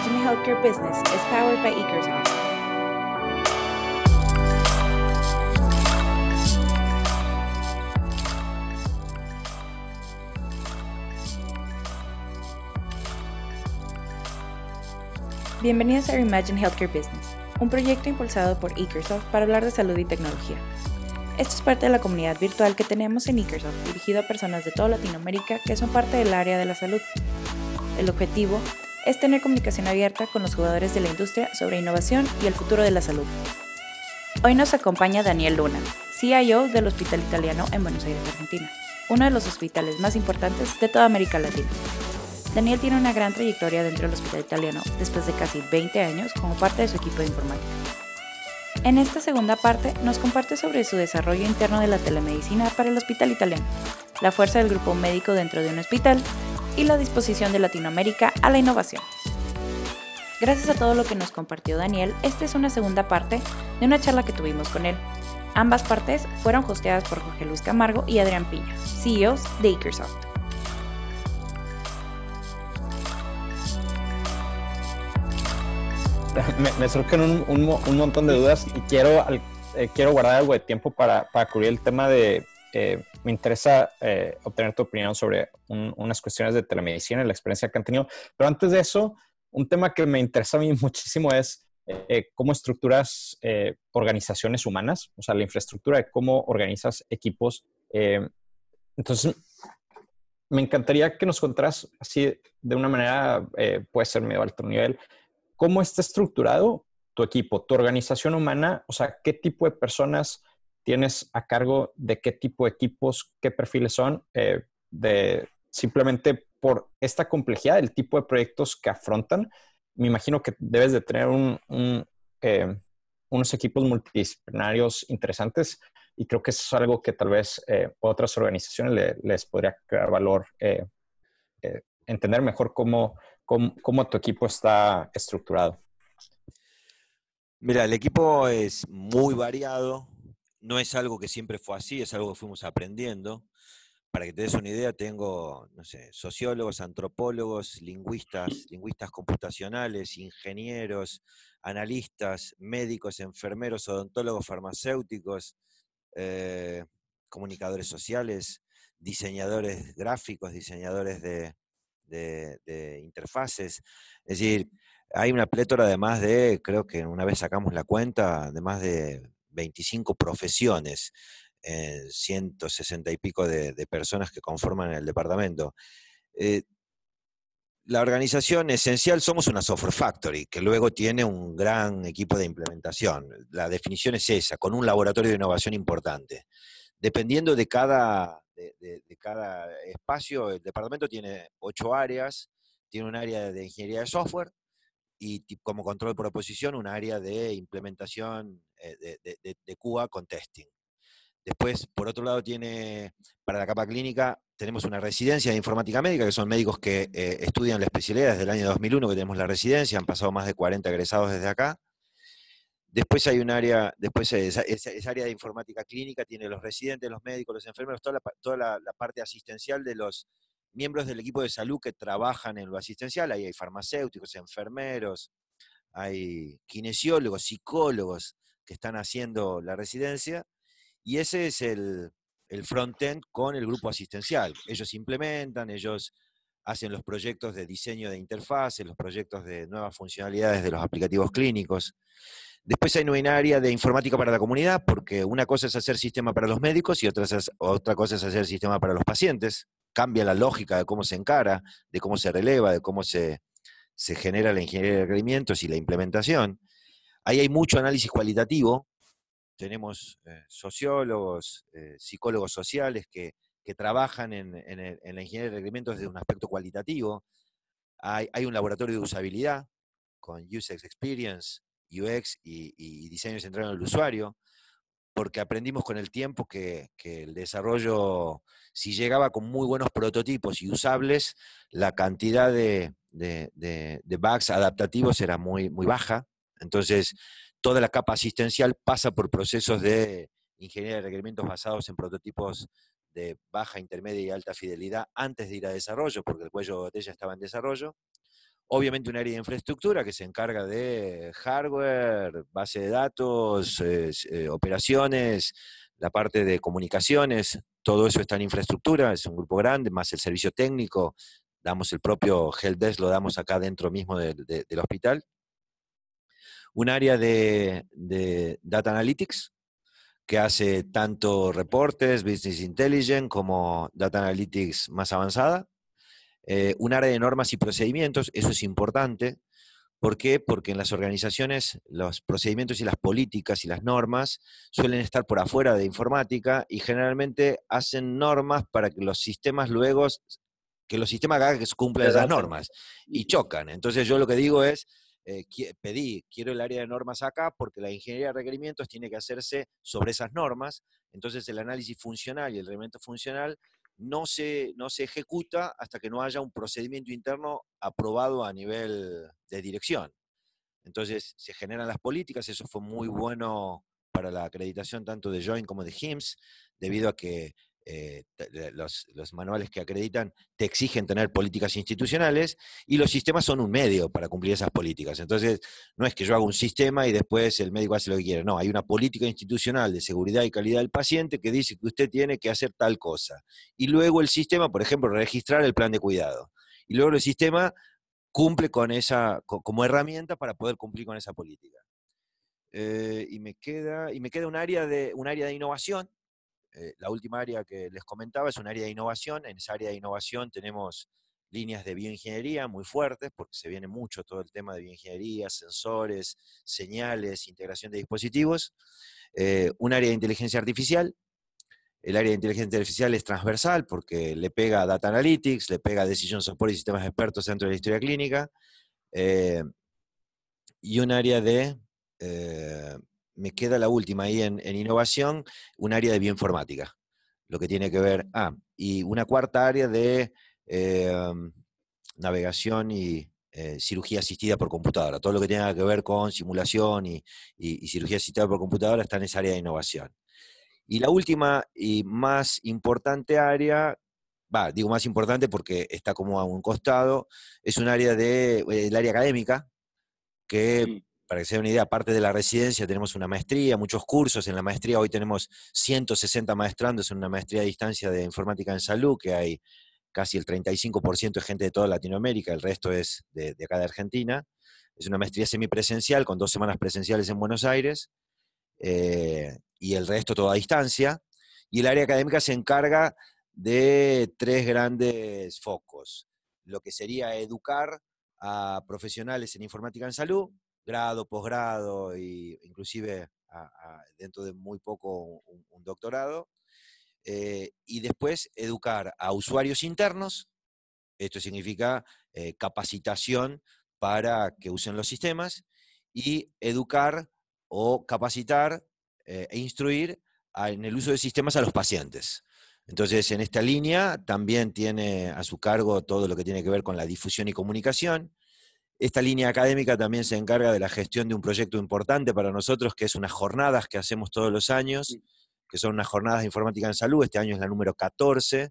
Reimagine Healthcare Business is powered by Ekersoft. Bienvenidos a Reimagine Healthcare Business, un proyecto impulsado por Ekersoft para hablar de salud y tecnología. Esto es parte de la comunidad virtual que tenemos en Ekersoft, dirigido a personas de toda Latinoamérica que son parte del área de la salud. El objetivo es tener comunicación abierta con los jugadores de la industria sobre innovación y el futuro de la salud. Hoy nos acompaña Daniel Luna, CIO del Hospital Italiano en Buenos Aires, Argentina, uno de los hospitales más importantes de toda América Latina. Daniel tiene una gran trayectoria dentro del hospital italiano, después de casi 20 años como parte de su equipo de informática. En esta segunda parte nos comparte sobre su desarrollo interno de la telemedicina para el hospital italiano, la fuerza del grupo médico dentro de un hospital y la disposición de Latinoamérica a la innovación. Gracias a todo lo que nos compartió Daniel, esta es una segunda parte de una charla que tuvimos con él. Ambas partes fueron hosteadas por Jorge Luis Camargo y Adrián Piña, CEOs de Ekersoft. me, surgen un, montón de dudas y quiero, eh, quiero guardar algo de tiempo para, para cubrir el tema de, eh, me interesa eh, obtener tu opinión sobre unas cuestiones de telemedicina y la experiencia que han tenido. Pero antes de eso, un tema que me interesa a mí muchísimo es cómo estructuras organizaciones humanas, o sea, la infraestructura de cómo organizas equipos. entonces, me encantaría que nos contaras así de una manera, puede ser medio alto nivel, cómo está estructurado tu equipo, tu organización humana, o sea, qué tipo de personas tienes a cargo de qué tipo de equipos, qué perfiles son, eh, de simplemente por esta complejidad del tipo de proyectos que afrontan. Me imagino que debes de tener eh, unos equipos multidisciplinarios interesantes y creo que es algo que tal vez eh, otras organizaciones les podría crear valor, entender mejor cómo, cómo, tu equipo está estructurado. Mira, el equipo es muy variado, no es algo que siempre fue así, es algo que fuimos aprendiendo. Para que te des una idea, tengo, sociólogos, antropólogos, lingüistas, lingüistas computacionales, ingenieros, analistas, médicos, enfermeros, odontólogos, farmacéuticos, eh, comunicadores sociales, diseñadores gráficos, diseñadores de, de, interfaces. Es decir, hay una plétora de más de, creo que una vez sacamos la cuenta, de más de 25 profesiones, 160 y pico de, personas que conforman el departamento. Eh, la organización esencial somos una software factory, que luego tiene un gran equipo de implementación. La definición es esa, con un laboratorio de innovación importante. Dependiendo de cada de, cada espacio. El departamento tiene ocho áreas, tiene un área de ingeniería de software y como control por oposición un área de implementación eh, de, de, QA con testing. Después, por otro lado, tiene para la capa clínica, tenemos una residencia de informática médica, que son médicos que eh, estudian la especialidad desde el año 2001 que tenemos la residencia, han pasado más de 40 egresados desde acá. Después hay un área, después esa, área de informática clínica tiene los residentes, los médicos, los enfermeros, toda, la, toda la, parte asistencial de los miembros del equipo de salud que trabajan en lo asistencial. Ahí hay farmacéuticos, enfermeros, hay kinesiólogos, psicólogos que están haciendo la residencia. Y ese es el, el front-end con el grupo asistencial. Ellos implementan, ellos hacen los proyectos de diseño de interfaces, los proyectos de nuevas funcionalidades de los aplicativos clínicos. Después hay una área de informática para la comunidad, porque una cosa es hacer sistema para los médicos y otra, otra cosa es hacer sistema para los pacientes. Cambia la lógica de cómo se encara, de cómo se releva, de cómo se, genera la ingeniería de requerimientos y la implementación. Ahí hay mucho análisis cualitativo. Tenemos eh, sociólogos, eh, psicólogos sociales que, trabajan en, la ingeniería de requerimientos desde un aspecto cualitativo. Hay, hay un laboratorio de usabilidad con User Experience, UX y, diseño centrado en el usuario, porque aprendimos con el tiempo que, el desarrollo, si llegaba con muy buenos prototipos y usables, la cantidad de, bugs adaptativos era muy, muy baja. Entonces, toda la capa asistencial pasa por procesos de ingeniería de requerimientos basados en prototipos de baja, intermedia y alta fidelidad antes de ir a desarrollo, porque el cuello de botella estaba en desarrollo. Obviamente un área de infraestructura que se encarga de hardware, base de datos, eh, operaciones, la parte de comunicaciones, todo eso está en infraestructura, es un grupo grande, más el servicio técnico, damos el propio helpdesk, lo damos acá dentro mismo del hospital. Un área de, Data Analytics, que hace tanto reportes, Business Intelligence, como Data Analytics más avanzada. Eh, un área de normas y procedimientos, eso es importante. ¿Por qué? Porque en las organizaciones los procedimientos y las políticas y las normas suelen estar por afuera de informática y generalmente hacen normas para que los sistemas luego que los sistemas hagan que cumplan esas normas y chocan. Entonces yo lo que digo es, eh, pedí, quiero el área de normas acá porque la ingeniería de requerimientos tiene que hacerse sobre esas normas, entonces el análisis funcional y el reglamento funcional no se, no se ejecuta hasta que no haya un procedimiento interno aprobado a nivel de dirección. Entonces se generan las políticas, eso fue muy bueno para la acreditación tanto de Join como de HIMSS, debido a que eh, los, manuales que acreditan te exigen tener políticas institucionales y los sistemas son un medio para cumplir esas políticas. Entonces, no es que yo haga un sistema y después el médico hace lo que quiere. No, hay una política institucional de seguridad y calidad del paciente que dice que usted tiene que hacer tal cosa. Y luego el sistema, por ejemplo, registrar el plan de cuidado. Y luego el sistema cumple con esa, como herramienta para poder cumplir con esa política. Eh, y me queda, y me queda un área de, un área de innovación eh, la última área que les comentaba es un área de innovación. En esa área de innovación tenemos líneas de bioingeniería muy fuertes, porque se viene mucho todo el tema de bioingeniería, sensores, señales, integración de dispositivos. Eh, un área de inteligencia artificial. El área de inteligencia artificial es transversal porque le pega a Data Analytics, le pega a Decision Support y sistemas expertos dentro de la historia clínica. Eh, y un área de me queda la última ahí en, innovación, un área de bioinformática, lo que tiene que ver, ah, y una cuarta área de em, navegación y eh, cirugía asistida por computadora. Todo lo que tenga que ver con simulación y, cirugía asistida por computadora está en esa área de innovación. Y la última y más importante área, va, digo más importante porque está como a un costado, es un área de, el área académica, que para que se den una idea, aparte de la residencia tenemos una maestría, muchos cursos. En la maestría hoy tenemos 160 maestrandos en una maestría a distancia de informática en salud, que hay casi el 35% de gente de toda Latinoamérica, el resto es de, acá de Argentina. Es una maestría semipresencial con dos semanas presenciales en Buenos Aires eh, y el resto todo a distancia. Y el área académica se encarga de tres grandes focos. Lo que sería educar a profesionales en informática en salud, grado, posgrado e inclusive dentro de muy poco un, doctorado. Eh, y después educar a usuarios internos, esto significa eh, capacitación para que usen los sistemas, y educar o capacitar eh, e instruir en el uso de sistemas a los pacientes. Entonces, en esta línea también tiene a su cargo todo lo que tiene que ver con la difusión y comunicación, esta línea académica también se encarga de la gestión de un proyecto importante para nosotros, que es unas jornadas que hacemos todos los años, que son unas jornadas de informática en salud. Este año es la número 14,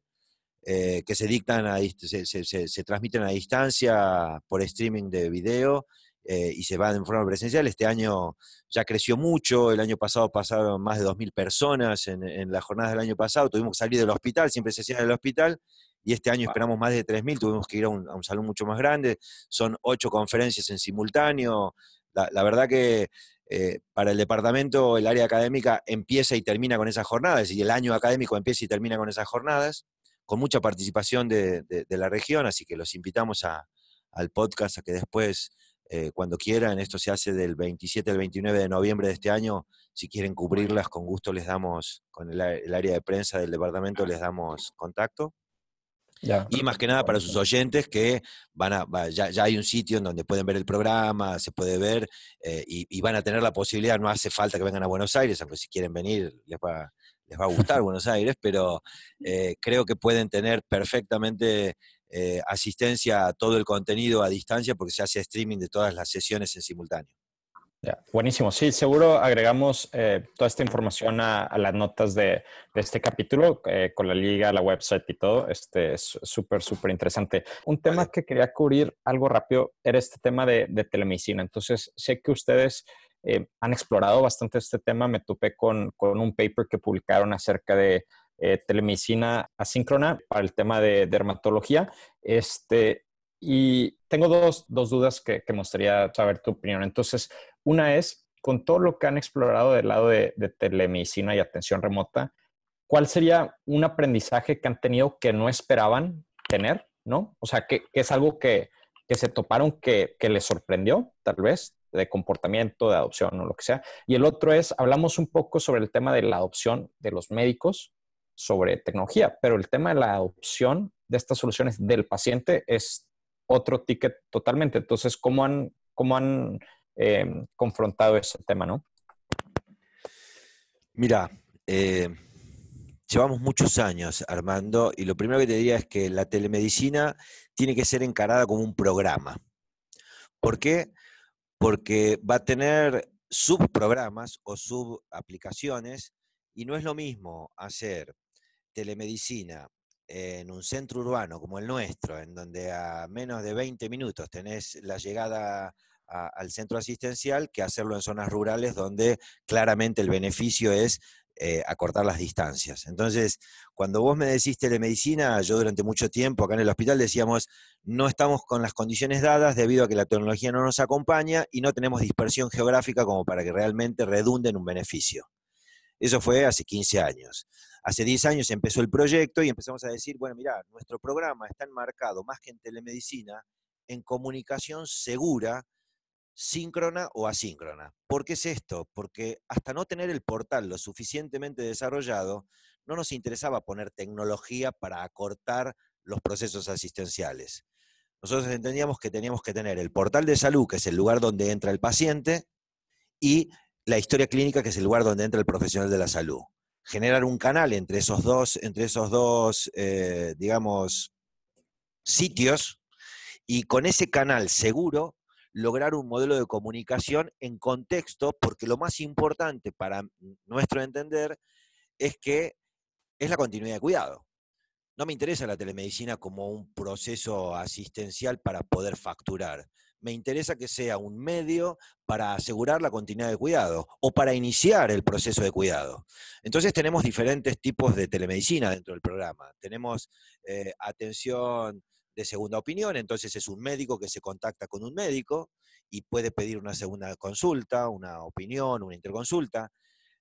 eh, que se dictan se, transmiten a distancia por streaming de video eh, y se van en forma presencial. Este año ya creció mucho, el año pasado pasaron más de 2.000 personas en, en las jornadas del año pasado, tuvimos que salir del hospital, siempre se en el hospital, y este año esperamos más de 3.000, tuvimos que ir a un, salón mucho más grande, son ocho conferencias en simultáneo, la, verdad que eh, para el departamento el área académica empieza y termina con esas jornadas, y el año académico empieza y termina con esas jornadas, con mucha participación de, la región, así que los invitamos al podcast a que después, eh, cuando quieran, esto se hace del 27 al 29 de noviembre de este año, si quieren cubrirlas, con gusto les damos, con el área de prensa del departamento les damos contacto. Y más que nada para sus oyentes que van a, ya, hay un sitio en donde pueden ver el programa, se puede ver eh, y, van a tener la posibilidad, no hace falta que vengan a Buenos Aires, aunque si quieren venir les va, les va a gustar Buenos Aires, pero eh, creo que pueden tener perfectamente eh, asistencia a todo el contenido a distancia porque se hace streaming de todas las sesiones en simultáneo. Buenísimo. Sí, seguro agregamos eh, toda esta información a, las notas de, este capítulo eh, con la liga, la website y todo. Este es súper, súper interesante. Un tema que quería cubrir algo rápido era este tema de, telemedicina. Entonces, sé que ustedes eh, han explorado bastante este tema. Me topé con, con un paper que publicaron acerca de telemedicina asíncrona para el tema de dermatología. Este, y tengo dos, dudas que, me gustaría saber tu opinión. Entonces, una es, con todo lo que han explorado del lado de, telemedicina y atención remota, ¿cuál sería un aprendizaje que han tenido que no esperaban tener? ¿No? O sea, que, es algo que, se toparon que, que, les sorprendió, tal vez, de comportamiento, de adopción o lo que sea. Y el otro es, hablamos un poco sobre el tema de la adopción de los médicos sobre tecnología, pero el tema de la adopción de estas soluciones del paciente es otro ticket totalmente. Entonces, ¿cómo han, cómo han eh, confrontado ese tema, no? Mira, eh, llevamos muchos años, Armando, y lo primero que te diría es que la telemedicina tiene que ser encarada como un programa. ¿Por qué? Porque va a tener subprogramas o subaplicaciones y no es lo mismo hacer telemedicina en un centro urbano como el nuestro, en donde a menos de 20 minutos tenés la llegada al centro asistencial, que hacerlo en zonas rurales donde claramente el beneficio es eh, acortar las distancias. Entonces, cuando vos me decís telemedicina, yo durante mucho tiempo acá en el hospital decíamos, no estamos con las condiciones dadas debido a que la tecnología no nos acompaña y no tenemos dispersión geográfica como para que realmente redunde en un beneficio. Eso fue hace 15 años. Hace 10 años empezó el proyecto y empezamos a decir, bueno, mira, nuestro programa está enmarcado más que en telemedicina, en comunicación segura, síncrona o asíncrona. ¿Por qué es esto? Porque hasta no tener el portal lo suficientemente desarrollado, no nos interesaba poner tecnología para acortar los procesos asistenciales. Nosotros entendíamos que teníamos que tener el portal de salud, que es el lugar donde entra el paciente, y la historia clínica, que es el lugar donde entra el profesional de la salud. Generar un canal entre esos dos, entre esos dos eh, digamos, sitios, y con ese canal seguro lograr un modelo de comunicación en contexto, porque lo más importante para nuestro entender es que es la continuidad de cuidado. No me interesa la telemedicina como un proceso asistencial para poder facturar me interesa que sea un medio para asegurar la continuidad de cuidado o para iniciar el proceso de cuidado. Entonces tenemos diferentes tipos de telemedicina dentro del programa. Tenemos eh, atención de segunda opinión, entonces es un médico que se contacta con un médico y puede pedir una segunda consulta, una opinión, una interconsulta.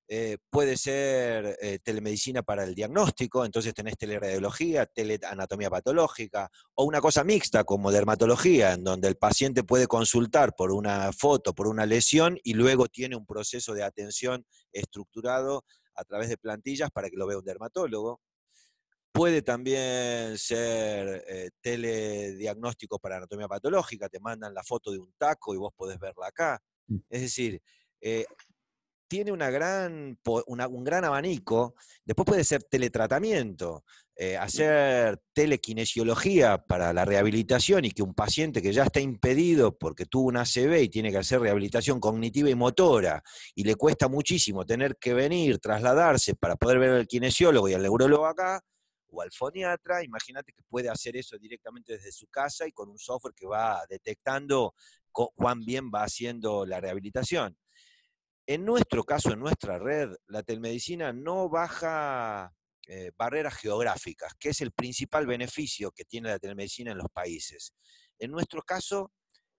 Eh, puede ser eh, telemedicina para el diagnóstico, entonces tenés teleradiología, teleanatomía patológica, o una cosa mixta como dermatología, en donde el paciente puede consultar por una foto, por una lesión, y luego tiene un proceso de atención estructurado a través de plantillas para que lo vea un dermatólogo. Puede también ser eh, telediagnóstico para anatomía patológica, te mandan la foto de un taco y vos podés verla acá. Mm. Es decir, tiene una gran, un gran abanico. Después puede ser teletratamiento, eh, hacer telequinesiología para la rehabilitación y que un paciente que ya está impedido porque tuvo una ACV y tiene que hacer rehabilitación cognitiva y motora y le cuesta muchísimo tener que venir, trasladarse para poder ver al kinesiólogo y al neurólogo acá o al foniatra, imagínate que puede hacer eso directamente desde su casa y con un software que va detectando cuán bien va haciendo la rehabilitación. En nuestro caso, en nuestra red, la telemedicina no baja eh, barreras geográficas, que es el principal beneficio que tiene la telemedicina en los países. En nuestro caso,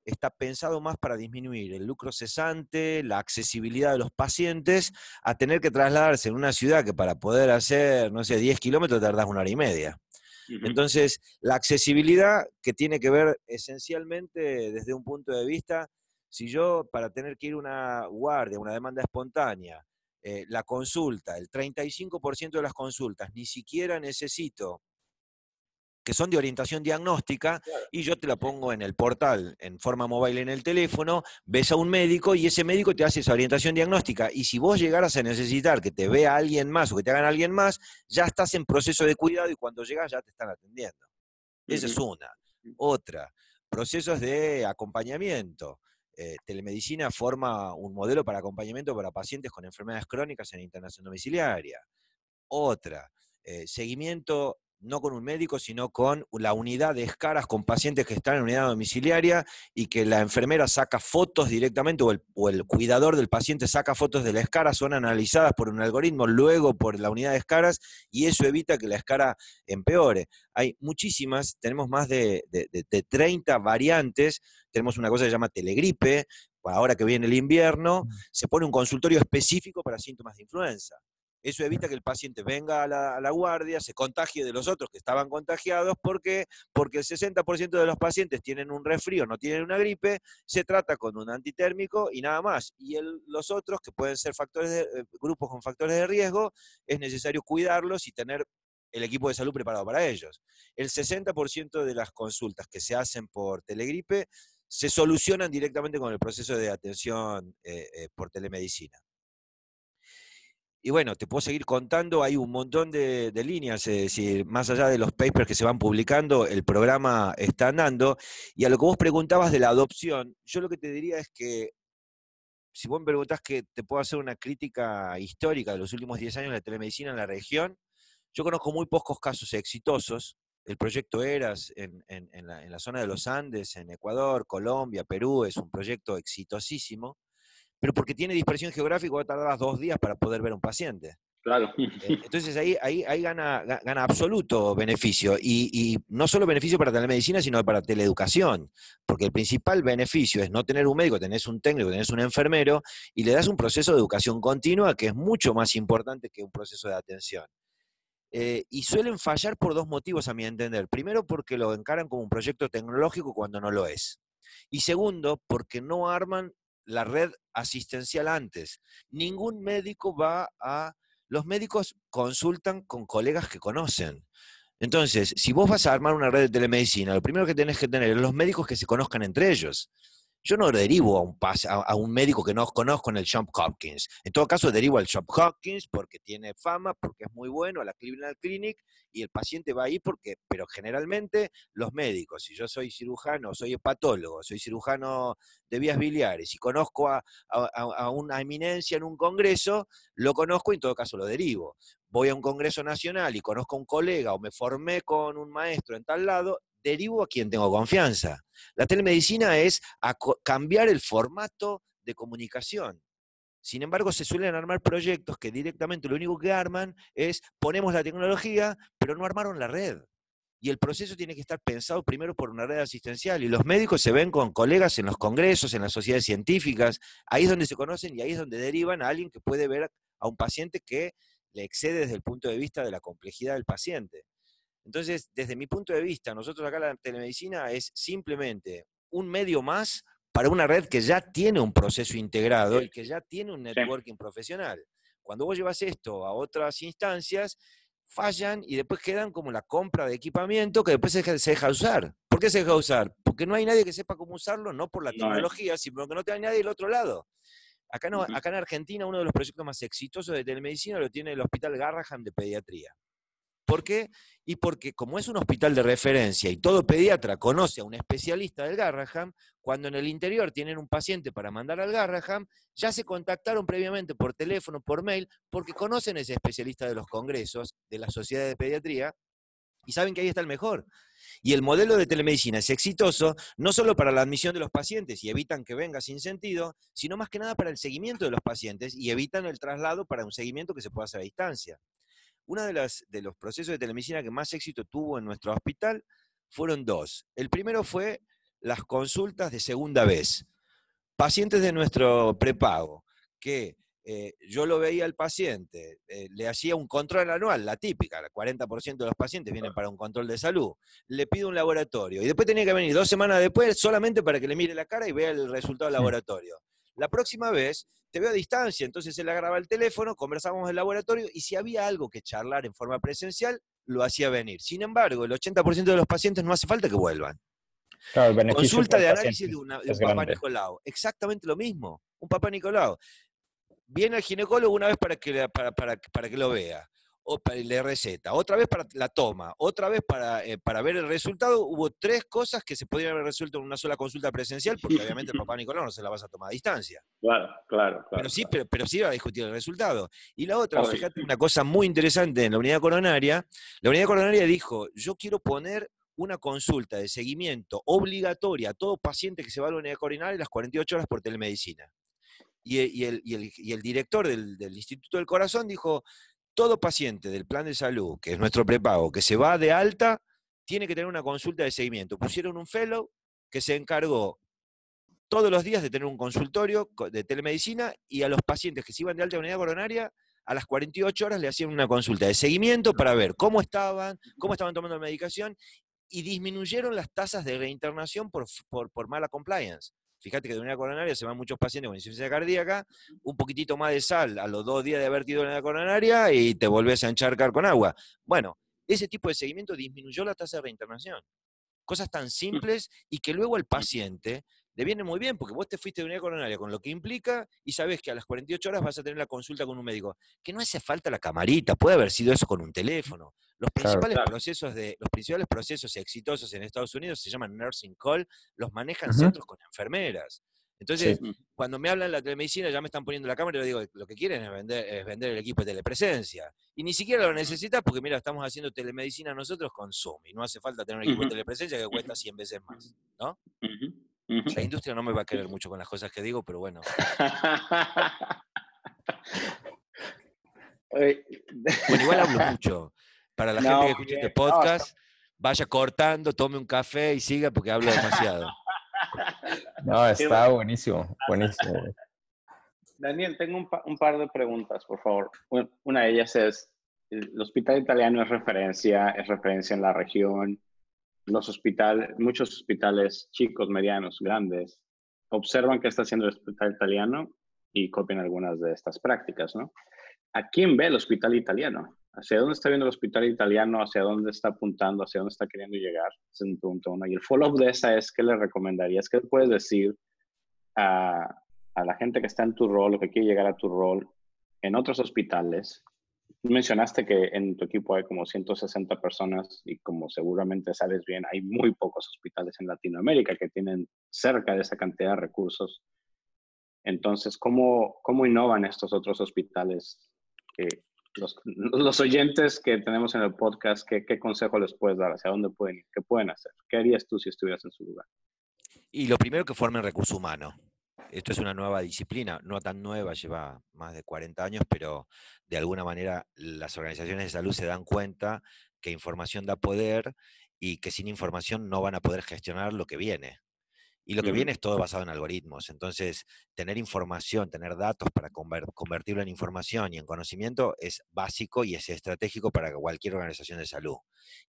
está pensado más para disminuir el lucro cesante, la accesibilidad de los pacientes, a tener que trasladarse en una ciudad que para poder hacer, no sé, 10 kilómetros tardás una hora y media. Entonces, la accesibilidad que tiene que ver esencialmente desde un punto de vista si yo para tener que ir a una guardia, una demanda espontánea, eh, la consulta, el 35% de las consultas, ni siquiera necesito que son de orientación diagnóstica, y yo te la pongo en el portal, en forma móvil en el teléfono, ves a un médico y ese médico te hace esa orientación diagnóstica. Y si vos llegaras a necesitar que te vea alguien más o que te hagan alguien más, ya estás en proceso de cuidado y cuando llegas ya te están atendiendo. Esa es una. Otra, procesos de acompañamiento. eh, telemedicina forma un modelo para acompañamiento para pacientes con enfermedades crónicas en internación domiciliaria. Otra, eh, seguimiento no con un médico, sino con la unidad de escaras con pacientes que están en unidad domiciliaria y que la enfermera saca fotos directamente o el, cuidador del paciente saca fotos de la escara, son analizadas por un algoritmo, luego por la unidad de escaras y eso evita que la escara empeore. Hay muchísimas, tenemos más de, de 30 variantes, tenemos una cosa que se llama telegripe, ahora que viene el invierno, mm. se pone un consultorio específico para síntomas de influenza. Eso evita que el paciente venga a la, guardia, se contagie de los otros que estaban contagiados. ¿Por qué? Porque el 60% de los pacientes tienen un resfrío, no tienen una gripe, se trata con un antitérmico y nada más. Y los otros, que pueden ser factores de, eh, grupos con factores de riesgo, es necesario cuidarlos y tener el equipo de salud preparado para ellos. El 60% de las consultas que se hacen por telegripe se solucionan directamente con el proceso de atención eh, eh, por telemedicina. Y bueno, te puedo seguir contando, hay un montón de, líneas, es decir, más allá de los papers que se van publicando, el programa está andando. Y a lo que vos preguntabas de la adopción, yo lo que te diría es que, si vos me preguntás que te puedo hacer una crítica histórica de los últimos 10 años de la telemedicina en la región, yo conozco muy pocos casos exitosos. El proyecto ERAS en la zona de los Andes, en Ecuador, Colombia, Perú, es un proyecto exitosísimo pero porque tiene dispersión geográfica va a tardar dos días para poder ver a un paciente. Claro. Eh, entonces ahí, ahí, ahí gana, gana absoluto beneficio. Y, no solo beneficio para telemedicina, sino para teleeducación. Porque el principal beneficio es no tener un médico, tenés un técnico, tenés un enfermero, y le das un proceso de educación continua que es mucho más importante que un proceso de atención. Eh, y suelen fallar por dos motivos, a mi entender. Primero, porque lo encaran como un proyecto tecnológico cuando no lo es. Y segundo, porque no arman la red asistencial antes. Ningún médico va a... Los médicos consultan con colegas que conocen. Entonces, si vos vas a armar una red de telemedicina, lo primero que tenés que tener es los médicos que se conozcan entre ellos. Yo no derivo a un, a, un médico que no conozco en el John Hopkins. En todo caso, derivo al John Hopkins porque tiene fama, porque es muy bueno, a la Cleveland Clinic, y el paciente va ahí porque, pero generalmente los médicos, si yo soy cirujano, soy hepatólogo, soy cirujano de vías biliares y conozco a, a una eminencia en un congreso, lo conozco y en todo caso lo derivo voy a un congreso nacional y conozco a un colega o me formé con un maestro en tal lado, derivo a quien tengo confianza. La telemedicina es cambiar el formato de comunicación. Sin embargo, se suelen armar proyectos que directamente lo único que arman es ponemos la tecnología, pero no armaron la red. Y el proceso tiene que estar pensado primero por una red asistencial. Y los médicos se ven con colegas en los congresos, en las sociedades científicas. Ahí es donde se conocen y ahí es donde derivan a alguien que puede ver a un paciente que le excede desde el punto de vista de la complejidad del paciente. Entonces, desde mi punto de vista, nosotros acá la telemedicina es simplemente un medio más para una red que ya tiene un proceso integrado y que ya tiene un networking profesional. Cuando vos llevas esto a otras instancias, fallan y después quedan como la compra de equipamiento que después se deja, usar. ¿Por qué se deja usar? Porque no hay nadie que sepa cómo usarlo, no por la tecnología, sino porque no hay nadie del otro lado. Acá, no, acá en Argentina uno de los proyectos más exitosos de telemedicina lo tiene el Hospital Garraham de Pediatría. ¿Por qué? Y porque como es un hospital de referencia y todo pediatra conoce a un especialista del Garraham, cuando en el interior tienen un paciente para mandar al Garraham, ya se contactaron previamente por teléfono, por mail, porque conocen a ese especialista de los congresos, de la Sociedad de Pediatría, y saben que ahí está el mejor. Y el modelo de telemedicina es exitoso no solo para la admisión de los pacientes y evitan que venga sin sentido, sino más que nada para el seguimiento de los pacientes y evitan el traslado para un seguimiento que se pueda hacer a distancia. Uno de, de los procesos de telemedicina que más éxito tuvo en nuestro hospital fueron dos. El primero fue las consultas de segunda vez. Pacientes de nuestro prepago, que eh, yo lo veía al paciente, eh, le hacía un control anual, la típica, el 40% de los pacientes vienen para un control de salud, le pido un laboratorio y después tenía que venir dos semanas después solamente para que le mire la cara y vea el resultado del laboratorio. La próxima vez te veo a distancia, entonces él agarraba el teléfono, conversábamos en el laboratorio y si había algo que charlar en forma presencial, lo hacía venir. Sin embargo, el 80% de los pacientes no hace falta que vuelvan. Consulta de análisis de, un papá Nicolau. Exactamente lo mismo. Un papá Nicolau. Viene al ginecólogo una vez para que, para, para, para que lo vea. Le receta, otra vez para la toma, otra vez para, eh, para ver el resultado. Hubo tres cosas que se podrían haber resuelto en una sola consulta presencial, porque obviamente el papá Nicolás no se la vas a tomar a distancia. Claro, claro. pero sí, Pero, pero, sí va a discutir el resultado. Y la otra, fíjate, una cosa muy interesante en la unidad coronaria, la unidad coronaria dijo, yo quiero poner una consulta de seguimiento obligatoria a todo paciente que se va a la unidad coronaria las 48 horas por telemedicina. Y, el, director del, del Instituto del Corazón dijo, todo paciente del plan de salud, que es nuestro prepago, que se va de alta, tiene que tener una consulta de seguimiento. Pusieron un fellow que se encargó todos los días de tener un consultorio de telemedicina y a los pacientes que se iban de alta unidad coronaria, a las 48 horas le hacían una consulta de seguimiento para ver cómo estaban, cómo estaban tomando la medicación y disminuyeron las tasas de reinternación por, por mala compliance. Fíjate que de una coronaria se van muchos pacientes con insuficiencia cardíaca, un poquitito más de sal a los dos días de haber tenido una coronaria y te volvés a encharcar con agua. Bueno, ese tipo de seguimiento disminuyó la tasa de reinternación. Cosas tan simples y que luego el paciente le viene muy bien, porque vos te fuiste de unidad coronaria con lo que implica y sabes que a las 48 horas vas a tener la consulta con un médico. Que no hace falta la camarita, puede haber sido eso con un teléfono. Los principales, Procesos, de, los principales procesos exitosos en Estados Unidos se llaman nursing call, los manejan centros con enfermeras. Entonces, cuando me hablan de la telemedicina, ya me están poniendo la cámara y yo digo, lo que quieren es vender, es vender el equipo de telepresencia. Y ni siquiera lo necesitas porque, mira, estamos haciendo telemedicina nosotros con Zoom y no hace falta tener un equipo de telepresencia que cuesta 100 veces más, ¿no? La industria no me va a querer mucho con las cosas que digo, pero bueno. bueno, igual hablo mucho. Para la gente que escucha este podcast, vaya cortando, tome un café y siga porque hablo demasiado. No, está buenísimo, buenísimo. Daniel, tengo un, un, par de preguntas, por favor. Una de ellas es, el hospital italiano es referencia, es referencia en la región los hospitales, muchos hospitales chicos, medianos, grandes, observan qué está haciendo el hospital italiano y copian algunas de estas prácticas, ¿no? ¿A quién ve el hospital italiano? ¿Hacia dónde está viendo el hospital italiano? ¿Hacia dónde está apuntando? ¿Hacia dónde está queriendo llegar? es un punto uno. Y el follow-up de esa es, ¿qué le recomendarías? ¿Qué puedes decir a, a la gente que está en tu rol o que quiere llegar a tu rol en otros hospitales mencionaste que en tu equipo hay como 160 personas y como seguramente sabes bien, hay muy pocos hospitales en Latinoamérica que tienen cerca de esa cantidad de recursos. Entonces, ¿cómo, cómo innovan estos otros hospitales? los, los, oyentes que tenemos en el podcast, ¿qué, ¿qué consejo les puedes dar? ¿Hacia dónde pueden ir? ¿Qué pueden hacer? ¿Qué harías tú si estuvieras en su lugar? Y lo primero que formen recurso humano esto es una nueva disciplina, no tan nueva, lleva más de 40 años, pero de alguna manera las organizaciones de salud se dan cuenta que información da poder y que sin información no van a poder gestionar lo que viene. Y lo que viene es todo basado en algoritmos. Entonces, tener información, tener datos para convertirlo en información y en conocimiento es básico y es estratégico para cualquier organización de salud.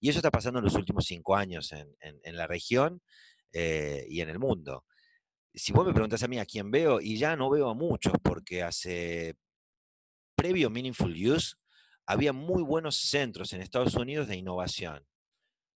Y eso está pasando en los últimos cinco años en, la región eh, y en el mundo si vos me preguntas a mí a quién veo, y ya no veo a muchos, porque hace previo Meaningful Use había muy buenos centros en Estados Unidos de innovación.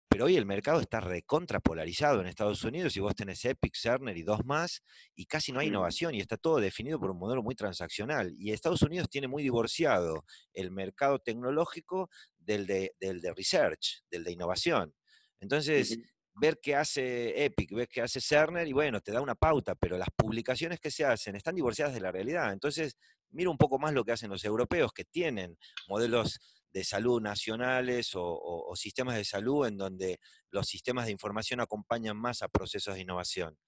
Pero hoy el mercado está recontrapolarizado en Estados Unidos y vos tenés Epic, Cerner y dos más, y casi no hay innovación y está todo definido por un modelo muy transaccional. Y Estados Unidos tiene muy divorciado el mercado tecnológico del de, del de research, del de innovación. Entonces, ver qué hace Epic, ver qué hace Cerner y bueno, te da una pauta, pero las publicaciones que se hacen están divorciadas de la realidad. Entonces, mira un poco más lo que hacen los europeos que tienen modelos de salud nacionales o, sistemas de salud en donde los sistemas de información acompañan más a procesos de innovación.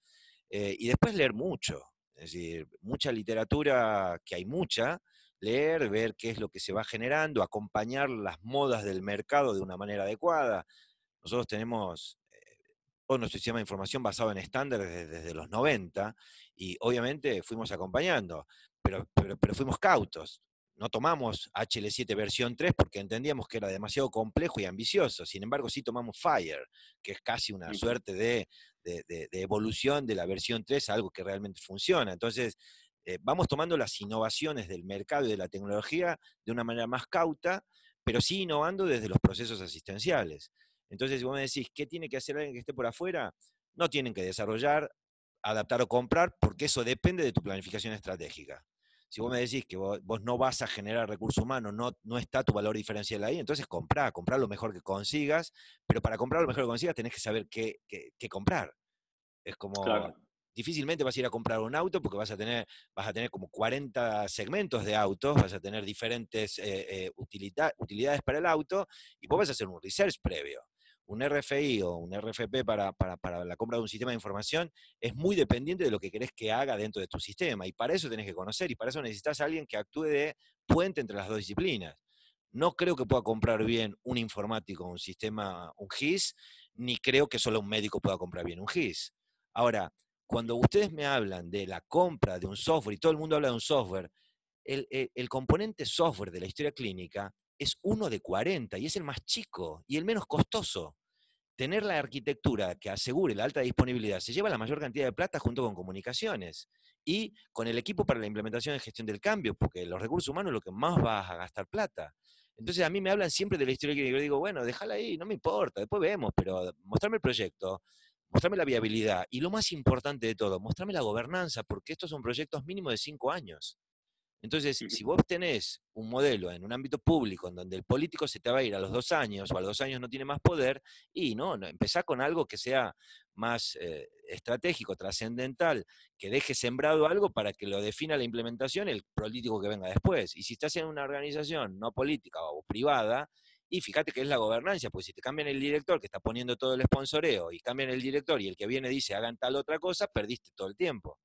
Eh, y después leer mucho, es decir, mucha literatura, que hay mucha, leer, ver qué es lo que se va generando, acompañar las modas del mercado de una manera adecuada. Nosotros tenemos nuestro sistema de información basado en estándares desde, los 90 y obviamente fuimos acompañando, pero, pero, fuimos cautos. No tomamos HL7 versión 3 porque entendíamos que era demasiado complejo y ambicioso. Sin embargo, sí tomamos Fire, que es casi una suerte de, evolución de la versión 3 algo que realmente funciona. Entonces, eh, vamos tomando las innovaciones del mercado y de la tecnología de una manera más cauta, pero sí innovando desde los procesos asistenciales. Entonces, si vos me decís, ¿qué tiene que hacer alguien que esté por afuera? No tienen que desarrollar, adaptar o comprar, porque eso depende de tu planificación estratégica. Si vos me decís que vos, no vas a generar recursos humanos, no, no está tu valor diferencial ahí, entonces comprá, comprá lo mejor que consigas, pero para comprar lo mejor que consigas tenés que saber qué, qué, comprar. Es como, difícilmente vas a ir a comprar un auto porque vas a tener, vas a tener como 40 segmentos de autos, vas a tener diferentes eh, eh, utilidades para el auto y vos vas a hacer un research previo. Un RFI o un RFP para, para, la compra de un sistema de información es muy dependiente de lo que querés que haga dentro de tu sistema y para eso tenés que conocer y para eso necesitas a alguien que actúe de puente entre las dos disciplinas. No creo que pueda comprar bien un informático un sistema, un GIS, ni creo que solo un médico pueda comprar bien un GIS. Ahora, cuando ustedes me hablan de la compra de un software y todo el mundo habla de un software, el, componente software de la historia clínica es uno de 40 y es el más chico y el menos costoso. Tener la arquitectura que asegure la alta disponibilidad se lleva la mayor cantidad de plata junto con comunicaciones y con el equipo para la implementación y gestión del cambio, porque los recursos humanos es lo que más vas a gastar plata. Entonces a mí me hablan siempre de la historia clínica. Yo digo, bueno, déjala ahí, no me importa, después vemos, pero mostrarme el proyecto, mostrame la viabilidad y lo más importante de todo, mostrame la gobernanza, porque estos son proyectos mínimos de cinco años. Entonces, si vos tenés un modelo en un ámbito público en donde el político se te va a ir a los dos años o a los dos años no tiene más poder, y no, no empezá con algo que sea más eh, estratégico, trascendental, que deje sembrado algo para que lo defina la implementación el político que venga después. Y si estás en una organización no política o privada, y fíjate que es la gobernancia, porque si te cambian el director que está poniendo todo el sponsoreo y cambian el director y el que viene dice hagan tal otra cosa, perdiste todo el tiempo.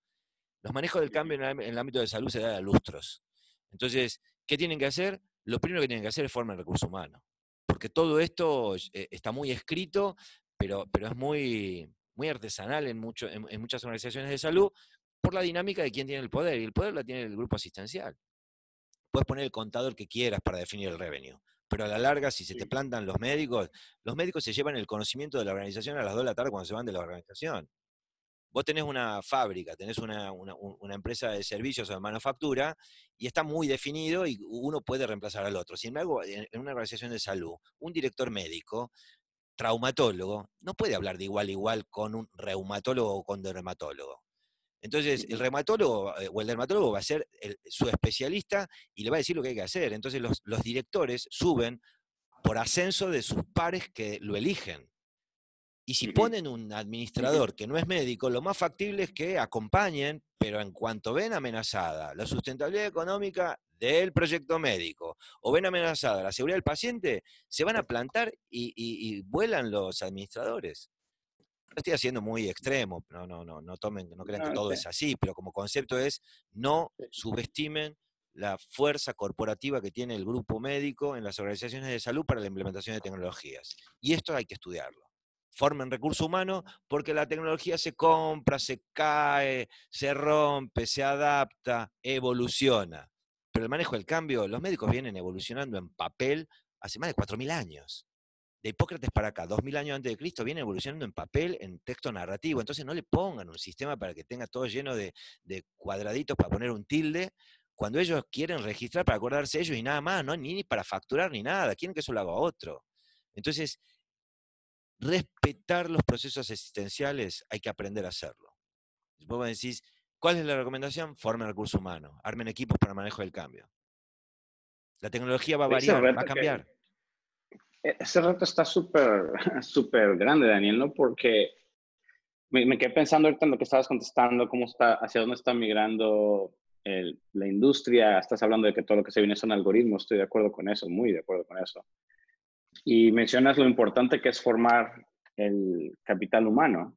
Los manejos del cambio en el ámbito de salud se dan a lustros. Entonces, ¿qué tienen que hacer? Lo primero que tienen que hacer es formar recursos humanos. Porque todo esto eh, está muy escrito, pero, pero es muy, muy artesanal en, mucho, en muchas organizaciones de salud por la dinámica de quién tiene el poder. Y el poder la tiene el grupo asistencial. Puedes poner el contador que quieras para definir el revenue pero a la larga, si se te plantan los médicos, los médicos se llevan el conocimiento de la organización a las 2 de la tarde cuando se van de la organización. Vos tenés una fábrica, tenés una, empresa de servicios o de manufactura y está muy definido y uno puede reemplazar al otro. Sin embargo, en, en una organización de salud, un director médico, traumatólogo, no puede hablar de igual a igual con un reumatólogo o con dermatólogo. Entonces, el reumatólogo eh, o el dermatólogo va a ser su especialista y le va a decir lo que hay que hacer. Entonces, los, directores suben por ascenso de sus pares que lo eligen. Y si ponen un administrador que no es médico, lo más factible es que acompañen, pero en cuanto ven amenazada la sustentabilidad económica del proyecto médico o ven amenazada la seguridad del paciente, se van a plantar y vuelan los administradores. Estoy haciendo muy extremo, no, no, no, no tomen, no crean que todo es así, pero como concepto es no subestimen la fuerza corporativa que tiene el grupo médico en las organizaciones de salud para la implementación de tecnologías. Y esto hay que estudiarlo. Formen recurso humano porque la tecnología se compra, se cae, se rompe, se adapta, evoluciona. Pero el manejo del cambio, los médicos vienen evolucionando en papel hace más de 4.000 años de Hipócrates para acá, 2000 años antes de Cristo, viene evolucionando en papel, en texto narrativo. Entonces no le pongan un sistema para que tenga todo lleno de, cuadraditos para poner un tilde, cuando ellos quieren registrar para acordarse ellos y nada más, ¿no? ni, para facturar ni nada, quieren que eso lo haga otro. Entonces, respetar los procesos existenciales hay que aprender a hacerlo. Vos me decís, ¿cuál es la recomendación? Formen recursos humanos, armen equipos para manejo del cambio. La tecnología va a variar, va a cambiar. E-, ese reto está súper, súper grande, Daniel, ¿no? Porque me, quedé pensando ahorita en lo que estabas contestando, cómo está, hacia dónde está migrando la industria. Estás hablando de que todo lo que se viene son algoritmos. Estoy de acuerdo con eso, muy de acuerdo con eso. Y mencionas lo importante que es formar el capital humano.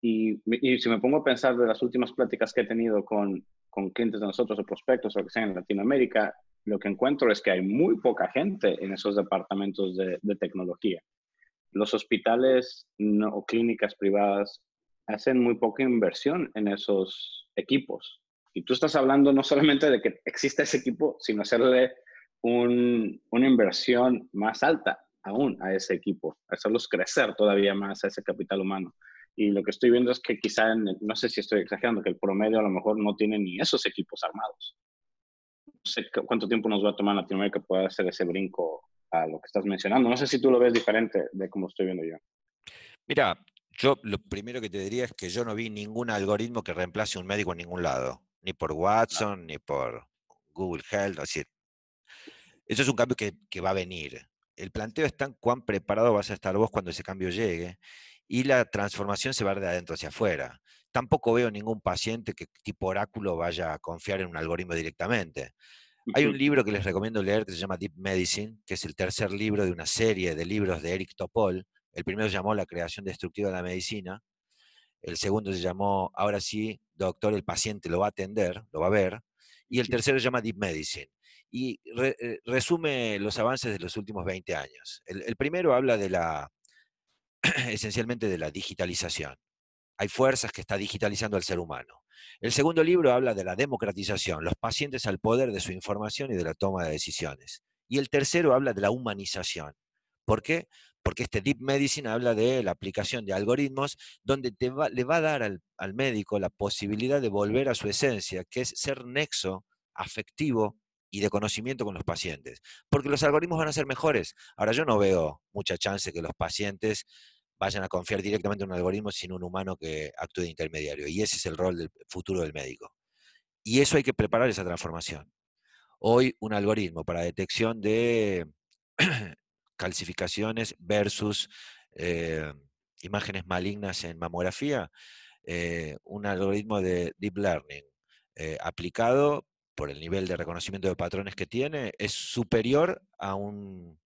Y, si me pongo a pensar de las últimas pláticas que he tenido con, con clientes de nosotros o prospectos o que sea en Latinoamérica, lo que encuentro es que hay muy poca gente en esos departamentos de, tecnología. Los hospitales o clínicas privadas hacen muy poca inversión en esos equipos. Y tú estás hablando no solamente de que exista ese equipo, sino hacerle una inversión más alta aún a ese equipo, hacerlos crecer todavía más a ese capital humano. Y lo que estoy viendo es que quizá, no sé si estoy exagerando, que el promedio a lo mejor no tiene ni esos equipos armados sé cuánto tiempo nos va a tomar en Latinoamérica poder hacer ese brinco a lo que estás mencionando. No sé si tú lo ves diferente de cómo estoy viendo yo. Mira, yo lo primero que te diría es que yo no vi ningún algoritmo que reemplace un médico en ningún lado. ni por Watson, ni por Google Health. Así, eso es un cambio que, que va a venir. El planteo está en cuán preparado vas a estar vos cuando ese cambio llegue y la transformación se va de adentro hacia afuera. Tampoco veo ningún paciente que tipo oráculo vaya a confiar en un algoritmo directamente. Hay un libro que les recomiendo leer que se llama Deep Medicine, que es el tercer libro de una serie de libros de Eric Topol. El primero se llamó La creación destructiva de la medicina. El segundo se llamó, ahora sí, doctor, el paciente lo va a atender, lo va a ver. Y el tercero se llama Deep Medicine. Y eh, resume los avances de los últimos 20 años. el primero habla de la, esencialmente de la digitalización. Hay fuerzas que está digitalizando al ser humano. El segundo libro habla de la democratización, los pacientes al poder de su información y de la toma de decisiones. Y el tercero habla de la humanización. ¿Por qué? Porque este Deep Medicine habla de la aplicación de algoritmos donde le va a dar al, al médico la posibilidad de volver a su esencia, que es ser nexo afectivo y de conocimiento con los pacientes. Porque los algoritmos van a ser mejores. Ahora yo no veo mucha chance que los pacientes vayan a confiar directamente en un algoritmo sin un humano que actúe de intermediario. Y ese es el rol del futuro del médico. Y eso hay que preparar esa transformación. Hoy un algoritmo para detección de calcificaciones versus eh, imágenes malignas en mamografía, eh, un algoritmo de deep learning eh, aplicado por el nivel de reconocimiento de patrones que tiene, es superior a un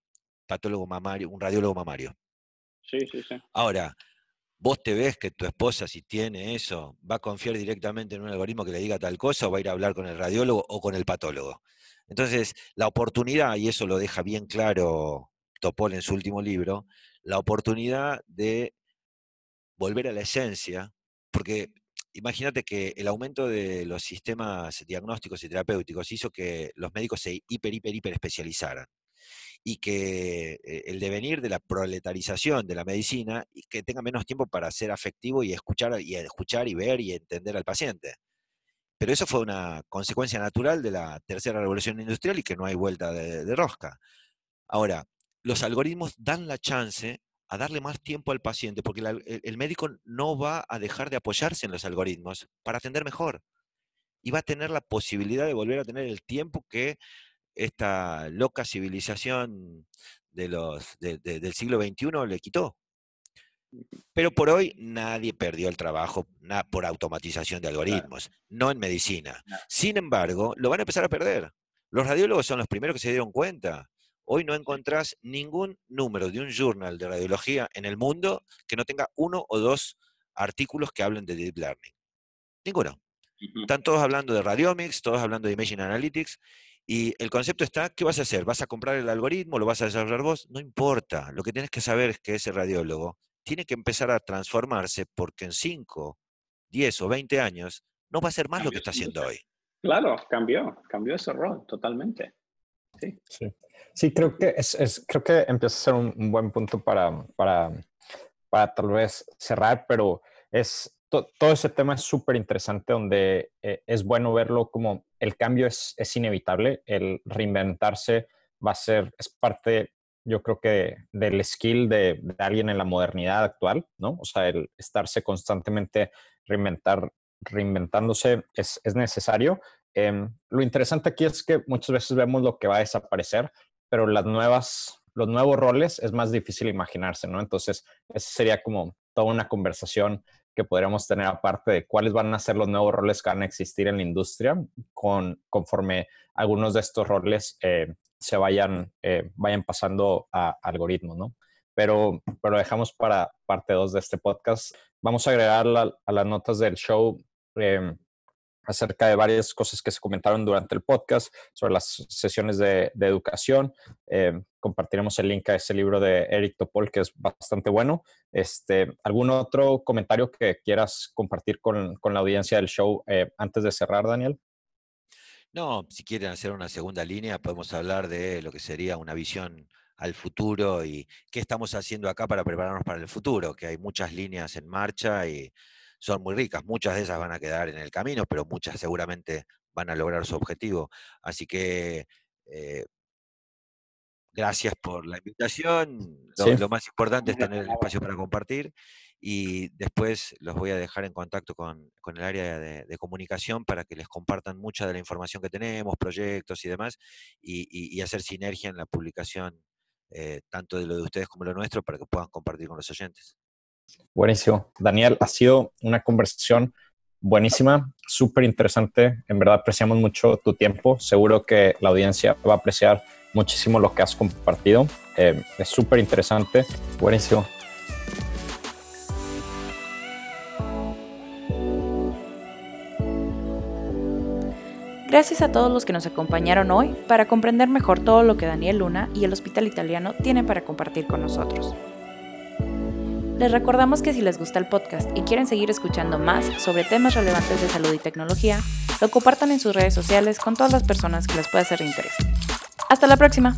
patólogo mamario, un radiólogo mamario. Sí, sí, sí. Ahora, vos te ves que tu esposa, si tiene eso, va a confiar directamente en un algoritmo que le diga tal cosa o va a ir a hablar con el radiólogo o con el patólogo. Entonces, la oportunidad, y eso lo deja bien claro Topol en su último libro, la oportunidad de volver a la esencia, porque imagínate que el aumento de los sistemas diagnósticos y terapéuticos hizo que los médicos se hiper, hiper, hiper especializaran y que eh, el devenir de la proletarización de la medicina y que tenga menos tiempo para ser afectivo y escuchar y escuchar y ver y entender al paciente. Pero eso fue una consecuencia natural de la tercera revolución industrial y que no hay vuelta de, rosca. Ahora, los algoritmos dan la chance a darle más tiempo al paciente, porque el, médico no va a dejar de apoyarse en los algoritmos para atender mejor. Y va a tener la posibilidad de volver a tener el tiempo que esta loca civilización de los, del siglo XXI le quitó. Pero por hoy nadie perdió el trabajo por automatización de algoritmos, no en medicina. Sin embargo, lo van a empezar a perder. Los radiólogos son los primeros que se dieron cuenta. Hoy no encontrás ningún número de un journal de radiología en el mundo que no tenga uno o dos artículos que hablen de Deep Learning. Ninguno. Están todos hablando de Radiomics, todos hablando de Imaging Analytics, y el concepto está, ¿qué vas a hacer? ¿Vas a comprar el algoritmo? ¿Lo vas a desarrollar vos? No importa. Lo que tienes que saber es que ese radiólogo tiene que empezar a transformarse porque en 5, 10 o 20 años no va a ser más lo que está haciendo hoy. Claro, cambió, cambió ese rol totalmente. Sí, sí. creo, que es, creo que empieza a ser un, buen punto para, para, para tal vez cerrar, pero es todo ese tema es súper interesante donde eh, es bueno verlo como el cambio es, es, inevitable, el reinventarse va a ser, es parte, yo creo que del skill de, alguien en la modernidad actual, ¿no? O sea, el estarse constantemente reinventar, reinventándose es, es necesario. Em, lo interesante aquí es que muchas veces vemos lo que va a desaparecer, pero las nuevas, los nuevos roles es más difícil imaginarse, ¿no? Entonces, esa sería como toda una conversación que podríamos tener aparte de cuáles van a ser los nuevos roles que van a existir en la industria con, conforme algunos de estos roles eh, se vayan, eh, vayan pasando a algoritmos, ¿no? Pero, pero dejamos para parte 2 de este podcast. Vamos a agregar a las notas del show eh, acerca de varias cosas que se comentaron durante el podcast sobre las sesiones de, educación. Eh, compartiremos el link a ese libro de Eric Topol, que es bastante bueno. Este, ¿Algún otro comentario que quieras compartir con, la audiencia del show eh, antes de cerrar, Daniel? No, si quieren hacer una segunda línea, podemos hablar de lo que sería una visión al futuro y qué estamos haciendo acá para prepararnos para el futuro, que hay muchas líneas en marcha y son muy ricas. Muchas de esas van a quedar en el camino, pero muchas seguramente van a lograr su objetivo. Así que eh, gracias por la invitación. Lo, más importante es tener el espacio para compartir. y después los voy a dejar en contacto con, el área de, comunicación para que les compartan mucha de la información que tenemos, proyectos y demás, y, hacer sinergia en la publicación, eh, tanto de lo de ustedes como lo nuestro, para que puedan compartir con los oyentes. Buenísimo. Daniel, ha sido una conversación buenísima, súper interesante. En verdad apreciamos mucho tu tiempo. Seguro que la audiencia va a apreciar muchísimo lo que has compartido. Eh, es súper interesante. Buenísimo. Gracias a todos los que nos acompañaron hoy para comprender mejor todo lo que Daniel Luna y el Hospital Italiano tienen para compartir con nosotros. Les recordamos que si les gusta el podcast y quieren seguir escuchando más sobre temas relevantes de salud y tecnología, lo compartan en sus redes sociales con todas las personas que les pueda ser de interés. Hasta la próxima.